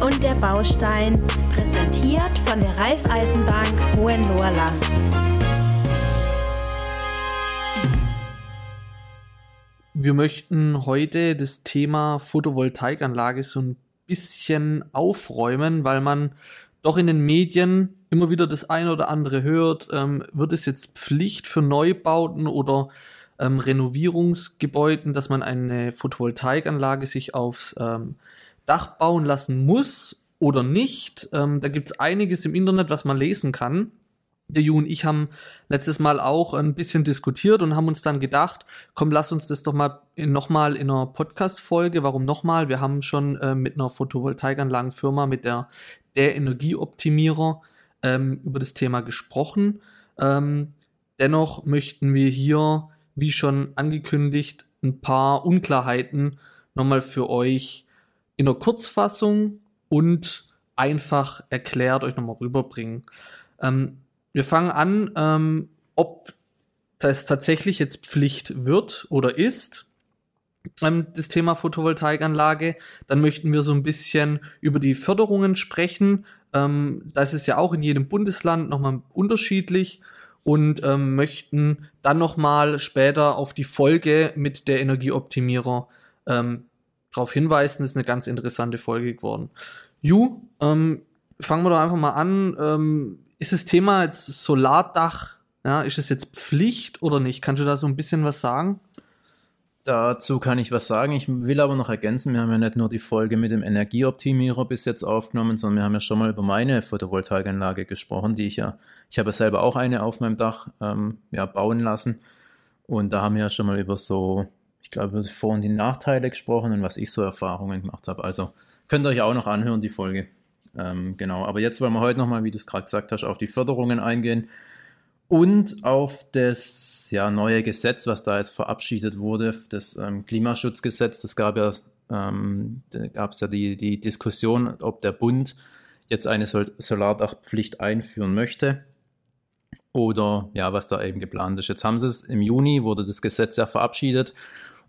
Und der Baustein, präsentiert von der Raiffeisenbank Hohenlohrland. Wir möchten heute das Thema Photovoltaikanlage so ein bisschen aufräumen, weil man doch in den Medien immer wieder das eine oder andere hört. Ähm, wird es jetzt Pflicht für Neubauten oder ähm, Renovierungsgebäuden, dass man eine Photovoltaikanlage sich aufs ähm, Dach bauen lassen muss oder nicht. Ähm, da gibt es einiges im Internet, was man lesen kann. Der Ju und ich haben letztes Mal auch ein bisschen diskutiert und haben uns dann gedacht, komm, lass uns das doch mal nochmal in einer Podcast-Folge. Warum nochmal? Wir haben schon äh, mit einer Photovoltaikanlagenfirma, mit der, der Energieoptimierer, ähm, über das Thema gesprochen. Ähm, dennoch möchten wir hier wie schon angekündigt, ein paar Unklarheiten nochmal für euch in der Kurzfassung und einfach erklärt euch nochmal rüberbringen. Ähm, wir fangen an, ähm, ob das tatsächlich jetzt Pflicht wird oder ist, ähm, das Thema Photovoltaikanlage. Dann möchten wir so ein bisschen über die Förderungen sprechen. Ähm, das ist ja auch in jedem Bundesland nochmal unterschiedlich und ähm, möchten dann nochmal später auf die Folge mit der Energieoptimierer ähm, darauf hinweisen. Ist eine ganz interessante Folge geworden. Ju, ähm, fangen wir doch einfach mal an. Ähm, ist das Thema jetzt Solardach, ja, ist es jetzt Pflicht oder nicht? Kannst du da so ein bisschen was sagen? Dazu kann ich was sagen. Ich will aber noch ergänzen, wir haben ja nicht nur die Folge mit dem Energieoptimierer bis jetzt aufgenommen, sondern wir haben ja schon mal über meine Photovoltaikanlage gesprochen, die ich ja, ich habe ja selber auch eine auf meinem Dach ähm, ja, bauen lassen. Und da haben wir ja schon mal über so, ich glaube, über die Nachteile gesprochen und was ich so Erfahrungen gemacht habe. Also könnt ihr euch auch noch anhören, die Folge. Ähm, genau, aber jetzt wollen wir heute nochmal, wie du es gerade gesagt hast, auf die Förderungen eingehen und auf das ja, neue Gesetz, was da jetzt verabschiedet wurde, das ähm, Klimaschutzgesetz. Das gab ja, ähm, gab es ja die, die Diskussion, ob der Bund jetzt eine Sol Solardachpflicht einführen möchte oder ja, was da eben geplant ist. Jetzt haben sie es im Juni, wurde das Gesetz ja verabschiedet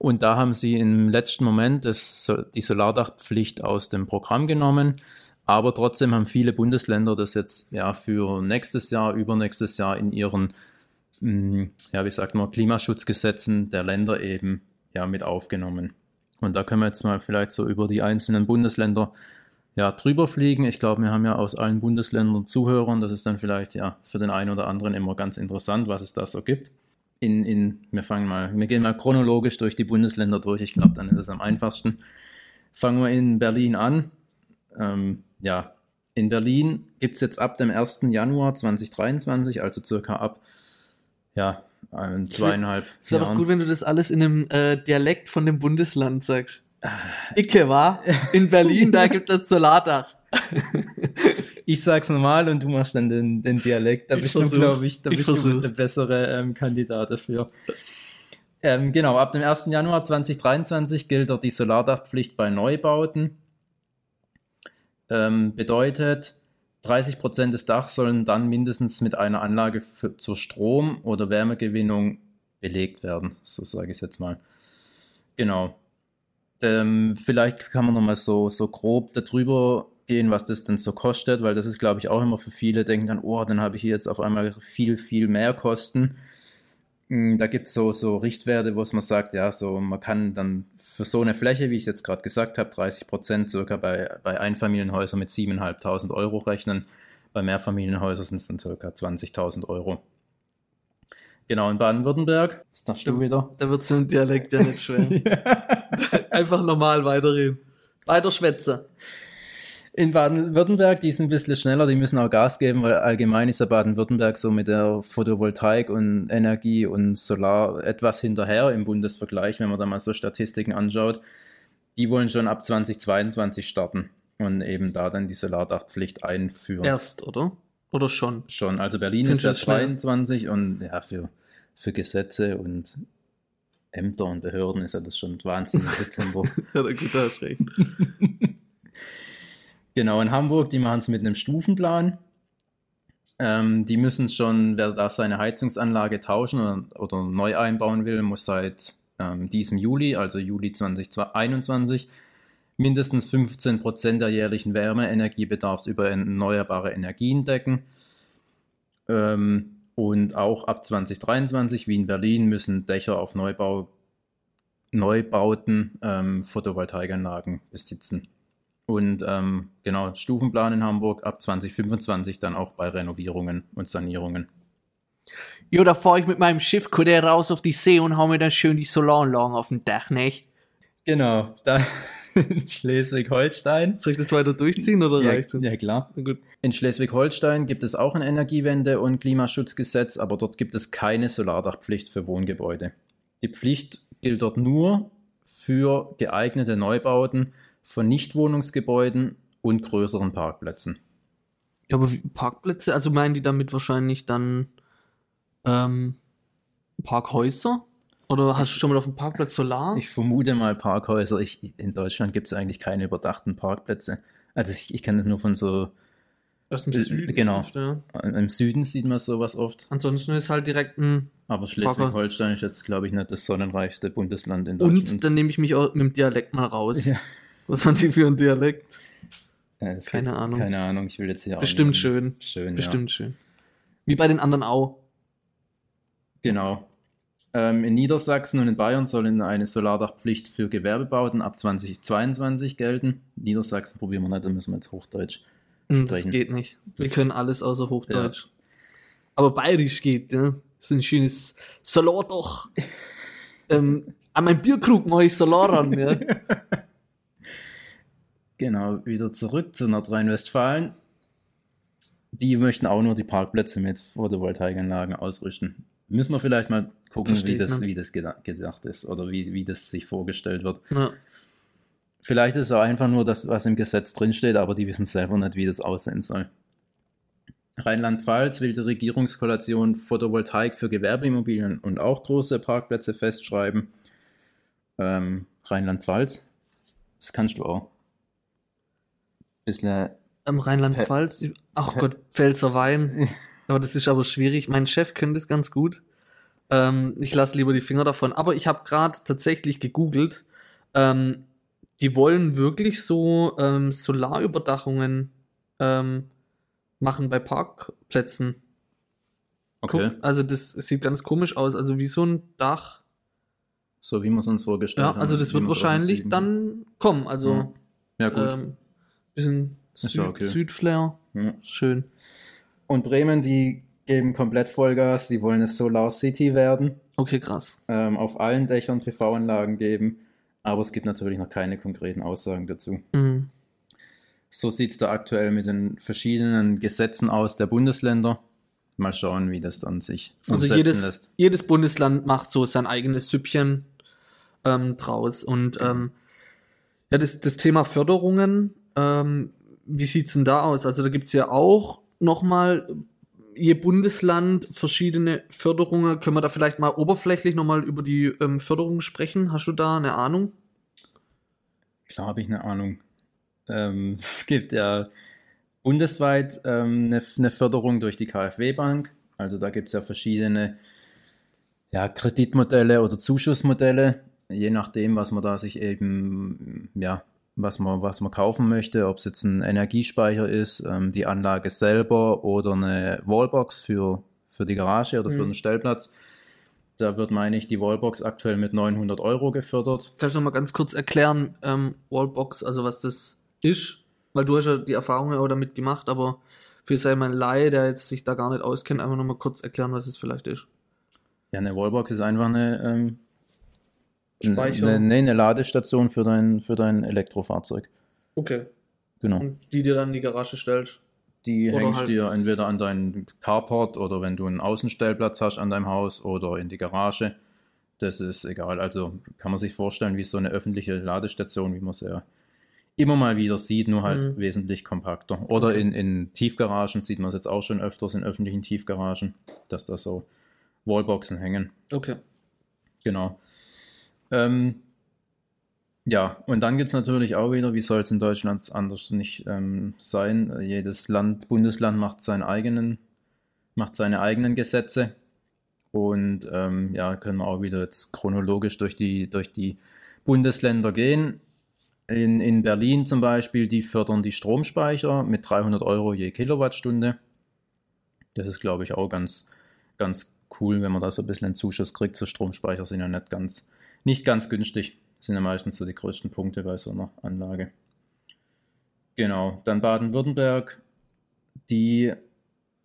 und da haben sie im letzten Moment das, die Solardachpflicht aus dem Programm genommen. Aber trotzdem haben viele Bundesländer das jetzt ja für nächstes Jahr, übernächstes Jahr in ihren, mm, ja, wie sagt man, Klimaschutzgesetzen der Länder eben ja mit aufgenommen. Und da können wir jetzt mal vielleicht so über die einzelnen Bundesländer ja, drüber fliegen. Ich glaube, wir haben ja aus allen Bundesländern Zuhörern. Das ist dann vielleicht ja für den einen oder anderen immer ganz interessant, was es da so gibt. In, in, wir fangen mal, wir gehen mal chronologisch durch die Bundesländer durch. Ich glaube, dann ist es am einfachsten. Fangen wir in Berlin an. Ähm, ja, in Berlin gibt es jetzt ab dem 1. Januar 2023, also circa ab ja, zweieinhalb Es wäre doch gut, wenn du das alles in einem äh, Dialekt von dem Bundesland sagst. Ah. Icke, war In Berlin, da gibt es Solardach. ich sag's normal und du machst dann den, den Dialekt. Da ich bist du, glaube ich, da ich bist versuch's. du der bessere ähm, Kandidat dafür. Ähm, genau, ab dem 1. Januar 2023 gilt dort die Solardachpflicht bei Neubauten ähm, bedeutet, 30 Prozent des Dachs sollen dann mindestens mit einer Anlage für, zur Strom- oder Wärmegewinnung belegt werden. So sage ich es jetzt mal. Genau. Ähm, vielleicht kann man nochmal so, so grob darüber gehen, was das denn so kostet, weil das ist, glaube ich, auch immer für viele, denken dann, oh, dann habe ich hier jetzt auf einmal viel, viel mehr Kosten. Mm, da gibt es so, so Richtwerte, wo es man sagt, ja, so man kann dann für so eine Fläche, wie ich es jetzt gerade gesagt habe, 30 Prozent circa bei, bei Einfamilienhäusern mit 7.500 Euro rechnen. Bei Mehrfamilienhäusern sind es dann circa 20.000 Euro. Genau, in Baden-Württemberg. Das darfst du wieder. Da wird so ein Dialekt ja nicht schwer. Einfach normal weiterreden. Weiter schwätze. In Baden-Württemberg, die sind ein bisschen schneller, die müssen auch Gas geben, weil allgemein ist ja Baden-Württemberg so mit der Photovoltaik und Energie und Solar etwas hinterher im Bundesvergleich, wenn man da mal so Statistiken anschaut. Die wollen schon ab 2022 starten und eben da dann die Solardachpflicht einführen. Erst, oder? Oder schon? Schon. Also Berlin Findest ist ja 22 und ja, für, für Gesetze und Ämter und Behörden ist ja das schon wahnsinniges Tempo. ja, gut, da hast recht. Genau, in Hamburg, die machen es mit einem Stufenplan. Ähm, die müssen schon, wer da seine Heizungsanlage tauschen oder, oder neu einbauen will, muss seit ähm, diesem Juli, also Juli 2021, mindestens 15% der jährlichen Wärmeenergiebedarfs über erneuerbare Energien decken. Ähm, und auch ab 2023, wie in Berlin, müssen Dächer auf Neubau, Neubauten ähm, Photovoltaikanlagen besitzen. Und ähm, genau, Stufenplan in Hamburg ab 2025 dann auch bei Renovierungen und Sanierungen. Jo, da fahre ich mit meinem Schiff Kutter raus auf die See und hau mir dann schön die Solaranlagen auf dem Dach, nicht? Genau, da in Schleswig-Holstein. Soll ich das weiter durchziehen oder Ja, reicht ja, klar. In Schleswig-Holstein gibt es auch ein Energiewende- und Klimaschutzgesetz, aber dort gibt es keine Solardachpflicht für Wohngebäude. Die Pflicht gilt dort nur für geeignete Neubauten von Nichtwohnungsgebäuden und größeren Parkplätzen. Ja, aber wie- Parkplätze, also meinen die damit wahrscheinlich dann ähm, Parkhäuser? Oder hast du schon mal auf dem Parkplatz Solar? Ich vermute mal Parkhäuser. Ich, in Deutschland gibt es eigentlich keine überdachten Parkplätze. Also ich, ich kenne das nur von so, Aus dem äh, Süden. genau. oft, Ja. im Süden sieht man sowas oft. Ansonsten ist halt direkt ein. Aber Schleswig-Holstein ist jetzt, glaube ich, nicht das sonnenreichste Bundesland in Und Deutschland. dann nehme ich mich auch mit dem Dialekt mal raus. Ja. Was haben die für ein Dialekt? Ja, Keine Ahnung. Keine Ahnung, ich will jetzt hier auch Bestimmt schön. Schön, Bestimmt schön. Wie bei den anderen auch. Ja. Genau. Ähm, in Niedersachsen und in Bayern soll eine Solardachpflicht für Gewerbebauten ab 2022 gelten. Niedersachsen probieren wir nicht, da müssen wir jetzt Hochdeutsch Hm, Das sprechen. geht nicht. Wir Das- können alles außer Hochdeutsch. Aber bayerisch geht, ja. So ein schönes Salat doch. ähm, an meinem Bierkrug mache ich Salat ran, ja. Genau, wieder zurück zu Nordrhein-Westfalen. Die möchten auch nur die Parkplätze mit Photovoltaikanlagen ausrüsten. Müssen wir vielleicht mal gucken, Versteht wie das, man. wie das geda- gedacht ist oder wie, wie das sich vorgestellt wird. ja. Vielleicht ist es auch einfach nur das, was im Gesetz drinsteht, aber die wissen selber nicht, wie das aussehen soll. Rheinland-Pfalz will die Regierungskoalition Photovoltaik für Gewerbeimmobilien und auch große Parkplätze festschreiben. Ähm, Rheinland-Pfalz, das kannst du auch. Bisschen, Am Rheinland-Pfalz. Ach Gott, Pfälzer Wein. Aber das ist aber schwierig. Mein Chef könnte es ganz gut. Ähm, ich lasse lieber die Finger davon. Aber ich habe gerade tatsächlich gegoogelt. Ähm, die wollen wirklich so ähm, Solarüberdachungen ähm, machen bei Parkplätzen. okay, Guck, also das sieht ganz komisch aus. Also wie so ein Dach. so wie wir es uns vorgestellt Ja, haben. also das wird wahrscheinlich dann kommen. Also Ja, gut. ähm, bisschen Süd, ja okay. Südflair. Ja. Schön. Und Bremen, die geben komplett Vollgas, die wollen eine Solar City werden. Okay, krass. ähm, auf allen Dächern PV-Anlagen geben, aber es gibt natürlich noch keine konkreten Aussagen dazu. Mhm. So sieht es da aktuell mit den verschiedenen Gesetzen aus der Bundesländer. Mal schauen, wie das dann sich Also jedes, lässt. jedes Bundesland macht so sein eigenes Süppchen ähm, draus. Und ähm, ja, das, das Thema Förderungen, ähm, wie sieht's denn da aus? Also da gibt's ja auch nochmal je Bundesland verschiedene Förderungen. Können wir da vielleicht mal oberflächlich nochmal über die ähm, Förderungen sprechen? Hast du da eine Ahnung? Klar habe ich eine Ahnung. Ähm, es gibt ja bundesweit ähm, eine, eine Förderung durch die KfW-Bank. Also da gibt es ja verschiedene ja, Kreditmodelle oder Zuschussmodelle, je nachdem, was man da sich eben, ja, was man, was man kaufen möchte, ob es jetzt ein Energiespeicher ist, ähm, die Anlage selber oder eine Wallbox für, für die Garage oder für Mhm. den Stellplatz. Da wird, meine ich, die Wallbox aktuell mit 900 Euro gefördert. Kannst du noch mal ganz kurz erklären, ähm, Wallbox, also was das ist? Weil du hast ja die Erfahrungen auch damit gemacht, aber für sei mein Laie, der jetzt sich da gar nicht auskennt, einfach noch mal kurz erklären, was es vielleicht ist. Ja, eine Wallbox ist einfach eine, ähm, Speicher. Eine, nee, eine Ladestation für dein, für dein Elektrofahrzeug. Okay. Genau. Und die dir dann in die Garage stellst. Die Oder hängst halt- dir entweder an deinen Carport oder wenn du einen Außenstellplatz hast an deinem Haus oder in die Garage. Das ist egal. Also kann man sich vorstellen, wie so eine öffentliche Ladestation, wie man sie ja immer mal wieder sieht, nur halt Mhm. wesentlich kompakter. Oder in, in Tiefgaragen sieht man es jetzt auch schon öfters in öffentlichen Tiefgaragen, dass da so Wallboxen hängen. Okay. Genau. Ähm, ja, und dann gibt es natürlich auch wieder, wie soll es in Deutschland anders nicht ähm, sein? Jedes Land, Bundesland macht seinen eigenen, macht seine eigenen Gesetze. Und ähm, ja, können wir auch wieder jetzt chronologisch durch die, durch die Bundesländer gehen. in, in Berlin zum Beispiel, die fördern die Stromspeicher mit 300 Euro je Kilowattstunde. Das ist, glaube ich, auch ganz, ganz cool, wenn man da so ein bisschen einen Zuschuss kriegt. So Stromspeicher sind ja nicht ganz, nicht ganz günstig. Das sind ja meistens so die größten Punkte bei so einer Anlage. Genau, dann Baden-Württemberg, die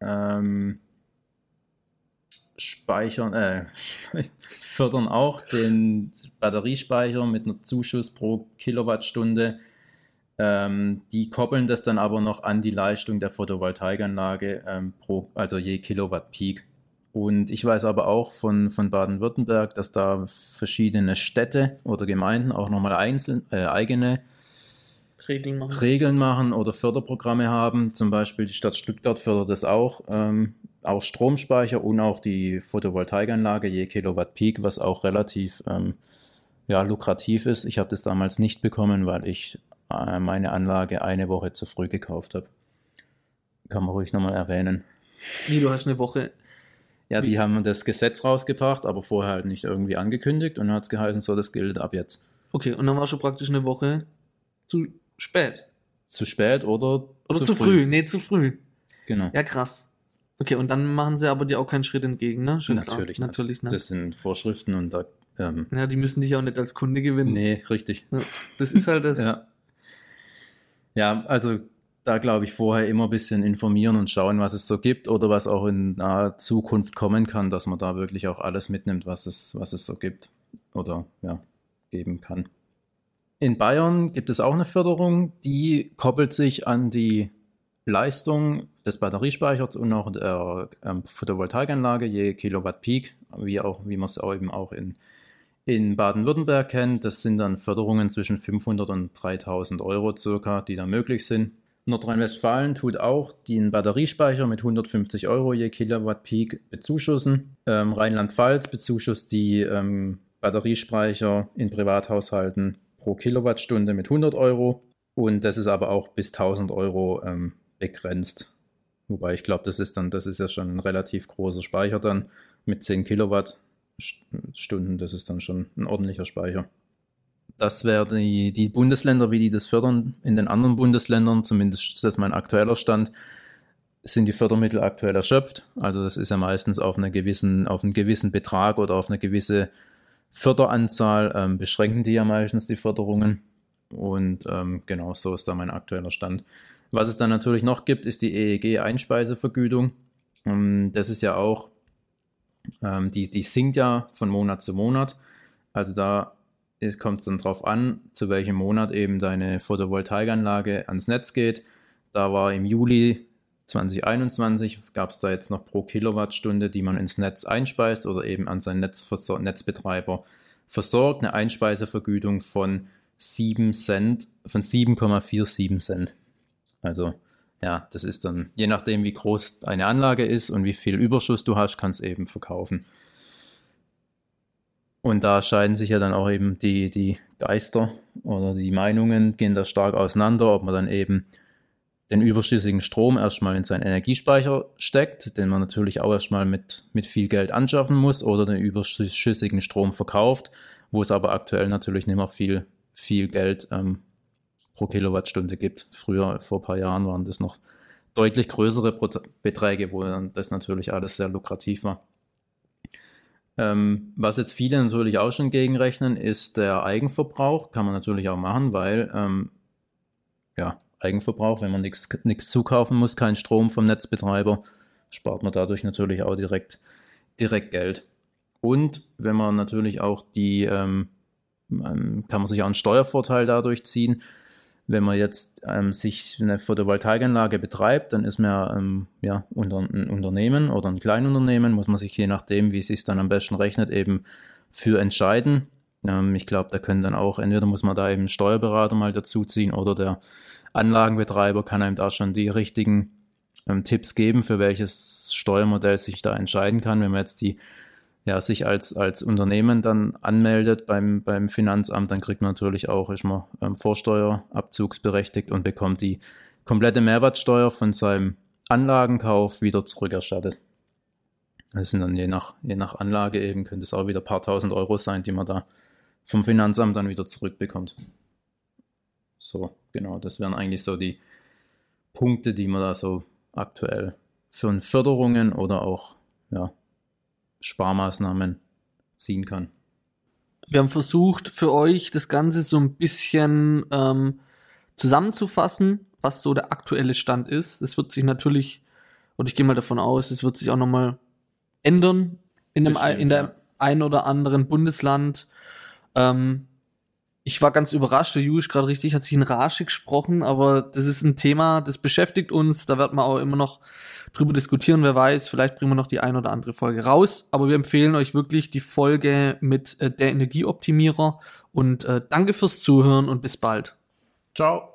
ähm, speichern, äh, fördern auch den Batteriespeicher mit einem Zuschuss pro Kilowattstunde. Ähm, die koppeln das dann aber noch an die Leistung der Photovoltaikanlage, ähm, pro, also je Kilowatt Peak. Und ich weiß aber auch von, von Baden-Württemberg, dass da verschiedene Städte oder Gemeinden auch nochmal einzeln, äh, eigene Regeln machen. Regeln machen oder Förderprogramme haben. Zum Beispiel die Stadt Stuttgart fördert das auch, ähm, auch Stromspeicher und auch die Photovoltaikanlage je Kilowatt Peak, was auch relativ ähm, ja, lukrativ ist. Ich habe das damals nicht bekommen, weil ich äh, meine Anlage eine Woche zu früh gekauft habe. Kann man ruhig nochmal erwähnen. Wie, du hast eine Woche. Ja, die haben das Gesetz rausgebracht, aber vorher halt nicht irgendwie angekündigt und hat es geheißen, so, das gilt ab jetzt. Okay, und dann war schon praktisch eine Woche zu spät. Zu spät oder, oder zu, zu früh. früh. Nee, zu früh. Genau. Ja, krass. Okay, und dann machen sie aber dir auch keinen Schritt entgegen, ne? Schritt natürlich, natürlich. Ne? Das sind Vorschriften und da. Ähm, ja, die müssen dich auch nicht als Kunde gewinnen. Nee, richtig. Das ist halt das. ja. ja, also da glaube ich vorher immer ein bisschen informieren und schauen, was es so gibt oder was auch in naher Zukunft kommen kann, dass man da wirklich auch alles mitnimmt, was es, was es so gibt oder ja, geben kann. In Bayern gibt es auch eine Förderung, die koppelt sich an die Leistung des Batteriespeichers und auch der ähm, Photovoltaikanlage je Kilowatt Peak, wie, auch, wie man es eben auch in, in Baden-Württemberg kennt. Das sind dann Förderungen zwischen 500 und 3000 Euro circa, die da möglich sind. Nordrhein-Westfalen tut auch den Batteriespeicher mit 150 Euro je Kilowatt Peak bezuschussen. Ähm, Rheinland-Pfalz bezuschusst die ähm, Batteriespeicher in Privathaushalten pro Kilowattstunde mit 100 Euro und das ist aber auch bis 1000 Euro ähm, begrenzt. Wobei ich glaube, das ist dann, das ist ja schon ein relativ großer Speicher dann mit 10 Kilowattstunden. Das ist dann schon ein ordentlicher Speicher. Das wären die, die Bundesländer, wie die das fördern. In den anderen Bundesländern, zumindest ist das mein aktueller Stand, sind die Fördermittel aktuell erschöpft. Also das ist ja meistens auf, eine gewissen, auf einen gewissen Betrag oder auf eine gewisse Förderanzahl ähm, beschränken die ja meistens die Förderungen. Und ähm, genau so ist da mein aktueller Stand. Was es dann natürlich noch gibt, ist die EEG-Einspeisevergütung. Ähm, das ist ja auch, ähm, die, die sinkt ja von Monat zu Monat. Also da kommt es dann drauf an, zu welchem Monat eben deine Photovoltaikanlage ans Netz geht. Da war im Juli 2021 gab es da jetzt noch pro Kilowattstunde, die man ins Netz einspeist oder eben an seinen Netzversor Netzbetreiber versorgt, eine Einspeisevergütung von 7 Cent, von 7,47 Cent. Also ja, das ist dann, je nachdem, wie groß eine Anlage ist und wie viel Überschuss du hast, kannst du eben verkaufen. Und da scheiden sich ja dann auch eben die, die Geister oder die Meinungen gehen da stark auseinander, ob man dann eben den überschüssigen Strom erstmal in seinen Energiespeicher steckt, den man natürlich auch erstmal mit, mit viel Geld anschaffen muss, oder den überschüssigen Strom verkauft, wo es aber aktuell natürlich nicht mehr viel, viel Geld ähm, pro Kilowattstunde gibt. Früher, vor ein paar Jahren, waren das noch deutlich größere Beträge, wo dann das natürlich alles sehr lukrativ war. Ähm, was jetzt viele natürlich auch schon gegenrechnen, ist der Eigenverbrauch. Kann man natürlich auch machen, weil ähm, ja, Eigenverbrauch, wenn man nichts zukaufen muss, keinen Strom vom Netzbetreiber, spart man dadurch natürlich auch direkt, direkt Geld. Und wenn man natürlich auch die, ähm, ähm, kann man sich auch einen Steuervorteil dadurch ziehen. Wenn man jetzt ähm, sich eine Photovoltaikanlage betreibt, dann ist man ähm, ja unter, ein Unternehmen oder ein Kleinunternehmen, muss man sich je nachdem, wie es sich dann am besten rechnet, eben für entscheiden. Ähm, ich glaube, da können dann auch, entweder muss man da eben einen Steuerberater mal dazuziehen oder der Anlagenbetreiber kann einem da schon die richtigen ähm, Tipps geben, für welches Steuermodell sich da entscheiden kann. Wenn man jetzt die ja, sich als, als Unternehmen dann anmeldet beim, beim Finanzamt, dann kriegt man natürlich auch, ist man ähm, Vorsteuerabzugsberechtigt und bekommt die komplette Mehrwertsteuer von seinem Anlagenkauf wieder zurückerstattet. Das sind dann je nach, je nach Anlage eben, könnte es auch wieder ein paar tausend Euro sein, die man da vom Finanzamt dann wieder zurückbekommt. So, genau, das wären eigentlich so die Punkte, die man da so aktuell für Förderungen oder auch ja, Sparmaßnahmen ziehen kann. Wir haben versucht, für euch das Ganze so ein bisschen ähm, zusammenzufassen, was so der aktuelle Stand ist. Es wird sich natürlich, und ich gehe mal davon aus, es wird sich auch nochmal ändern in, dem, Bestimmt, in der ja. ein oder anderen Bundesland. Ähm, ich war ganz überrascht, der Julius gerade richtig, hat sich in Rage gesprochen, aber das ist ein Thema, das beschäftigt uns, da wird man auch immer noch drüber diskutieren, wer weiß, vielleicht bringen wir noch die ein oder andere Folge raus, aber wir empfehlen euch wirklich die Folge mit äh, der Energieoptimierer und äh, danke fürs Zuhören und bis bald. Ciao.